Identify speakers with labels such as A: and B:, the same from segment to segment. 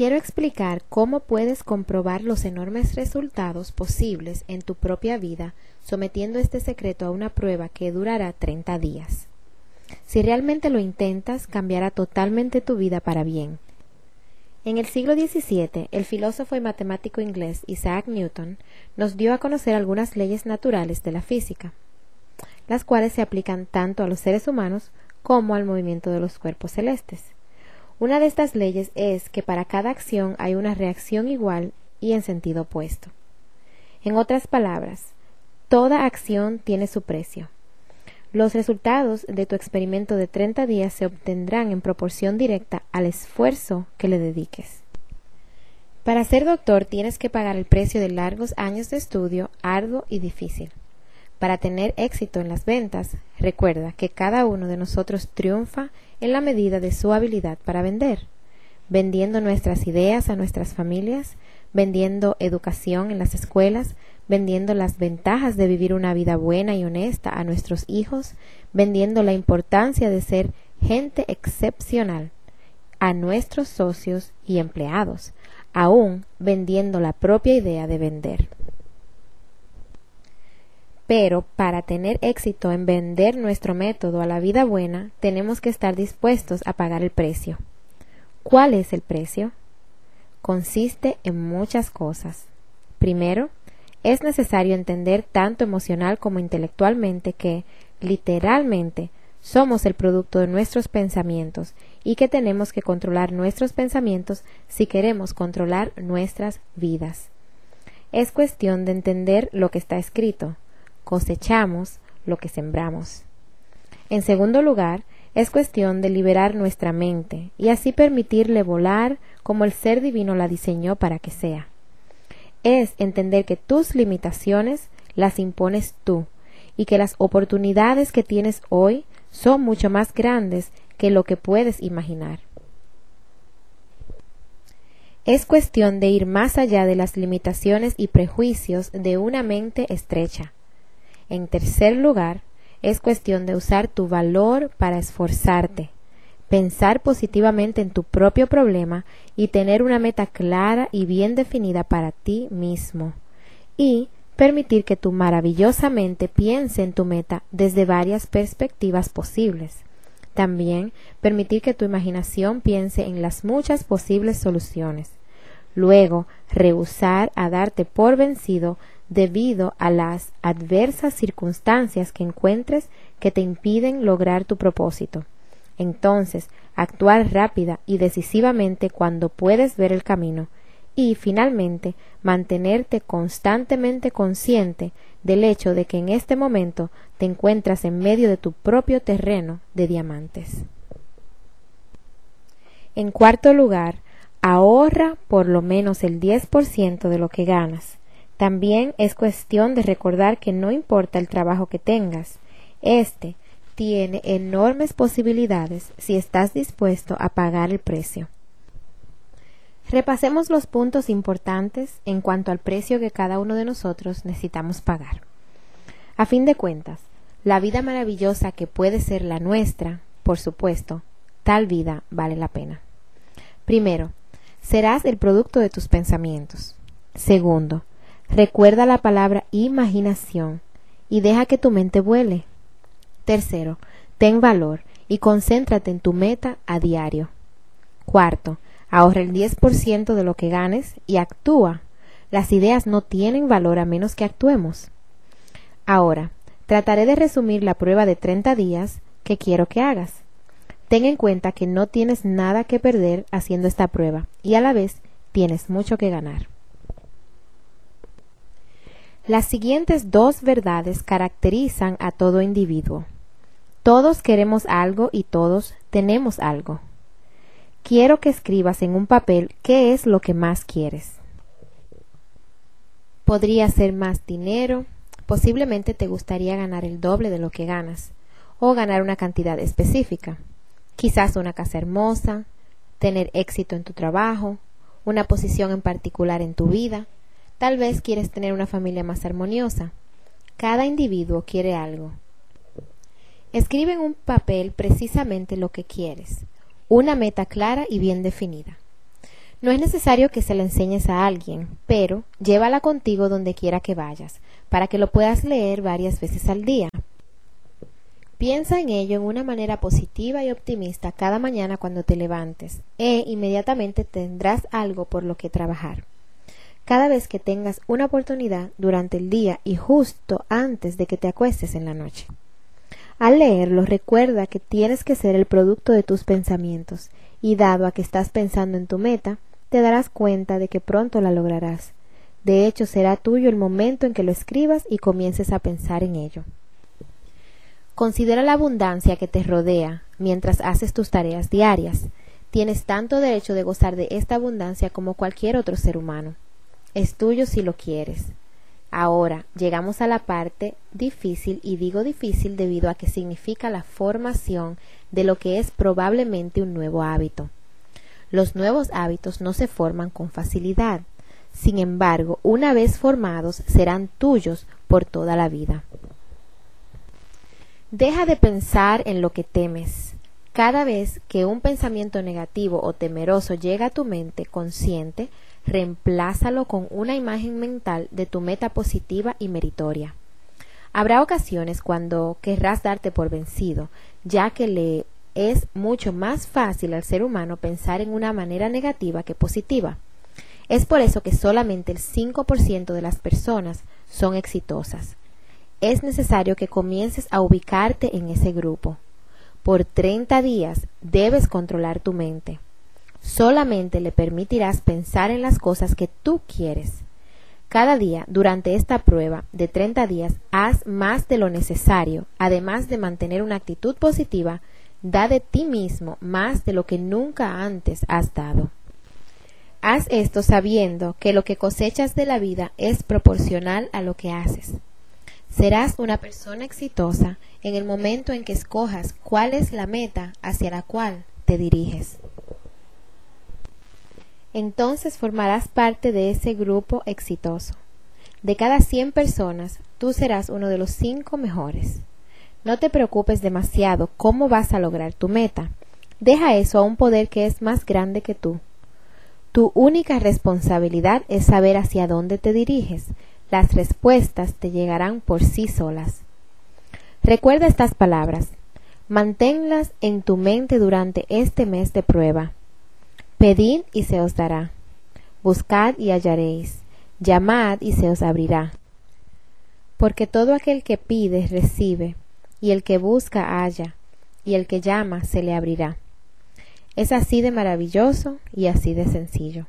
A: quiero explicar cómo puedes comprobar los enormes resultados posibles en tu propia vida sometiendo este secreto a una prueba que durará 30 días. Si realmente lo intentas, cambiará totalmente tu vida para bien. En el siglo XVII, el filósofo y matemático inglés Isaac Newton nos dio a conocer algunas leyes naturales de la física, las cuales se aplican tanto a los seres humanos como al movimiento de los cuerpos celestes. Una de estas leyes es que para cada acción hay una reacción igual y en sentido opuesto. En otras palabras, toda acción tiene su precio. Los resultados de tu experimento de 30 días se obtendrán en proporción directa al esfuerzo que le dediques. Para ser doctor tienes que pagar el precio de largos años de estudio arduo y difícil. Para tener éxito en las ventas, recuerda que cada uno de nosotros triunfa en la medida de su habilidad para vender, vendiendo nuestras ideas a nuestras familias, vendiendo educación en las escuelas, vendiendo las ventajas de vivir una vida buena y honesta a nuestros hijos, vendiendo la importancia de ser gente excepcional a nuestros socios y empleados, aún vendiendo la propia idea de vender. Pero para tener éxito en vender nuestro método a la vida buena, tenemos que estar dispuestos a pagar el precio. ¿Cuál es el precio? Consiste en muchas cosas. Primero, es necesario entender tanto emocional como intelectualmente que, literalmente, somos el producto de nuestros pensamientos y que tenemos que controlar nuestros pensamientos si queremos controlar nuestras vidas. Es cuestión de entender lo que está escrito, cosechamos lo que sembramos. En segundo lugar, es cuestión de liberar nuestra mente y así permitirle volar como el ser divino la diseñó para que sea. Es entender que tus limitaciones las impones tú y que las oportunidades que tienes hoy son mucho más grandes que lo que puedes imaginar. Es cuestión de ir más allá de las limitaciones y prejuicios de una mente estrecha en tercer lugar, es cuestión de usar tu valor para esforzarte, pensar positivamente en tu propio problema y tener una meta clara y bien definida para ti mismo. Y permitir que tu maravillosa mente piense en tu meta desde varias perspectivas posibles. También permitir que tu imaginación piense en las muchas posibles soluciones. Luego, rehusar a darte por vencido debido a las adversas circunstancias que encuentres que te impiden lograr tu propósito. Entonces, actuar rápida y decisivamente cuando puedes ver el camino y, finalmente, mantenerte constantemente consciente del hecho de que en este momento te encuentras en medio de tu propio terreno de diamantes. En cuarto lugar, ahorra por lo menos el 10% de lo que ganas también es cuestión de recordar que no importa el trabajo que tengas, este tiene enormes posibilidades si estás dispuesto a pagar el precio. Repasemos los puntos importantes en cuanto al precio que cada uno de nosotros necesitamos pagar. A fin de cuentas, la vida maravillosa que puede ser la nuestra, por supuesto, tal vida vale la pena. Primero, serás el producto de tus pensamientos. Segundo, Recuerda la palabra imaginación y deja que tu mente vuele. Tercero, ten valor y concéntrate en tu meta a diario. Cuarto, ahorra el 10% de lo que ganes y actúa. Las ideas no tienen valor a menos que actuemos. Ahora, trataré de resumir la prueba de 30 días que quiero que hagas. Ten en cuenta que no tienes nada que perder haciendo esta prueba y a la vez tienes mucho que ganar. Las siguientes dos verdades caracterizan a todo individuo. Todos queremos algo y todos tenemos algo. Quiero que escribas en un papel qué es lo que más quieres. Podría ser más dinero, posiblemente te gustaría ganar el doble de lo que ganas, o ganar una cantidad específica, quizás una casa hermosa, tener éxito en tu trabajo, una posición en particular en tu vida, Tal vez quieres tener una familia más armoniosa. Cada individuo quiere algo. Escribe en un papel precisamente lo que quieres, una meta clara y bien definida. No es necesario que se la enseñes a alguien, pero llévala contigo donde quiera que vayas, para que lo puedas leer varias veces al día. Piensa en ello en una manera positiva y optimista cada mañana cuando te levantes, e inmediatamente tendrás algo por lo que trabajar. Cada vez que tengas una oportunidad durante el día y justo antes de que te acuestes en la noche. Al leerlo, recuerda que tienes que ser el producto de tus pensamientos, y dado a que estás pensando en tu meta, te darás cuenta de que pronto la lograrás. De hecho, será tuyo el momento en que lo escribas y comiences a pensar en ello. Considera la abundancia que te rodea mientras haces tus tareas diarias. Tienes tanto derecho de gozar de esta abundancia como cualquier otro ser humano. Es tuyo si lo quieres. Ahora llegamos a la parte difícil y digo difícil debido a que significa la formación de lo que es probablemente un nuevo hábito. Los nuevos hábitos no se forman con facilidad. Sin embargo, una vez formados serán tuyos por toda la vida. Deja de pensar en lo que temes. Cada vez que un pensamiento negativo o temeroso llega a tu mente consciente, reemplázalo con una imagen mental de tu meta positiva y meritoria. Habrá ocasiones cuando querrás darte por vencido, ya que le es mucho más fácil al ser humano pensar en una manera negativa que positiva. Es por eso que solamente el 5% de las personas son exitosas es necesario que comiences a ubicarte en ese grupo. Por 30 días debes controlar tu mente. Solamente le permitirás pensar en las cosas que tú quieres. Cada día durante esta prueba de 30 días haz más de lo necesario, además de mantener una actitud positiva, da de ti mismo más de lo que nunca antes has dado. Haz esto sabiendo que lo que cosechas de la vida es proporcional a lo que haces. Serás una persona exitosa en el momento en que escojas cuál es la meta hacia la cual te diriges. Entonces formarás parte de ese grupo exitoso. De cada 100 personas, tú serás uno de los cinco mejores. No te preocupes demasiado cómo vas a lograr tu meta. Deja eso a un poder que es más grande que tú. Tu única responsabilidad es saber hacia dónde te diriges, las respuestas te llegarán por sí solas. Recuerda estas palabras. Manténlas en tu mente durante este mes de prueba. Pedid y se os dará. Buscad y hallaréis. Llamad y se os abrirá. Porque todo aquel que pide recibe, y el que busca halla, y el que llama se le abrirá. Es así de maravilloso y así de sencillo.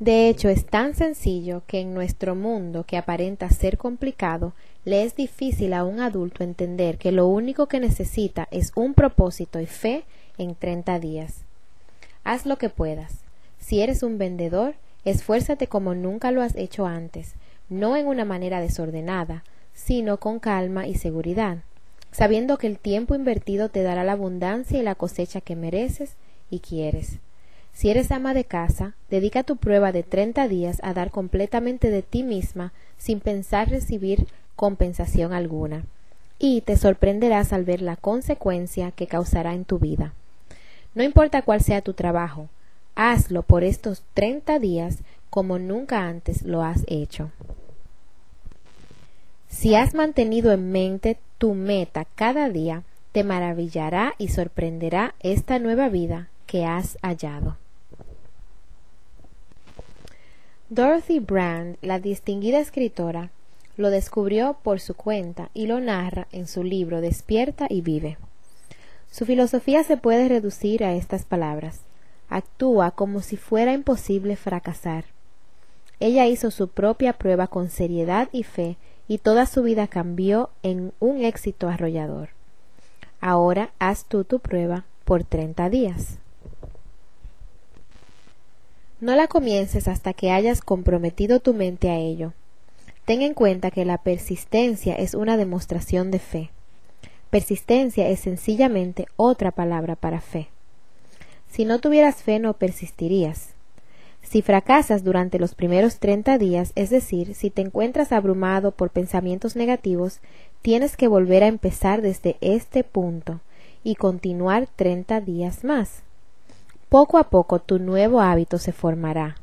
A: De hecho, es tan sencillo que en nuestro mundo que aparenta ser complicado, le es difícil a un adulto entender que lo único que necesita es un propósito y fe en 30 días. Haz lo que puedas. Si eres un vendedor, esfuérzate como nunca lo has hecho antes, no en una manera desordenada, sino con calma y seguridad, sabiendo que el tiempo invertido te dará la abundancia y la cosecha que mereces y quieres. Si eres ama de casa, dedica tu prueba de 30 días a dar completamente de ti misma sin pensar recibir compensación alguna, y te sorprenderás al ver la consecuencia que causará en tu vida. No importa cuál sea tu trabajo, hazlo por estos 30 días como nunca antes lo has hecho. Si has mantenido en mente tu meta cada día, te maravillará y sorprenderá esta nueva vida que has hallado. Dorothy Brand, la distinguida escritora, lo descubrió por su cuenta y lo narra en su libro Despierta y vive. Su filosofía se puede reducir a estas palabras. Actúa como si fuera imposible fracasar. Ella hizo su propia prueba con seriedad y fe y toda su vida cambió en un éxito arrollador. Ahora haz tú tu prueba por treinta días. No la comiences hasta que hayas comprometido tu mente a ello. Ten en cuenta que la persistencia es una demostración de fe. Persistencia es sencillamente otra palabra para fe. Si no tuvieras fe no persistirías. Si fracasas durante los primeros treinta días, es decir, si te encuentras abrumado por pensamientos negativos, tienes que volver a empezar desde este punto y continuar treinta días más. Poco a poco tu nuevo hábito se formará,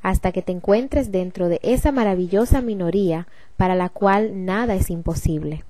A: hasta que te encuentres dentro de esa maravillosa minoría para la cual nada es imposible.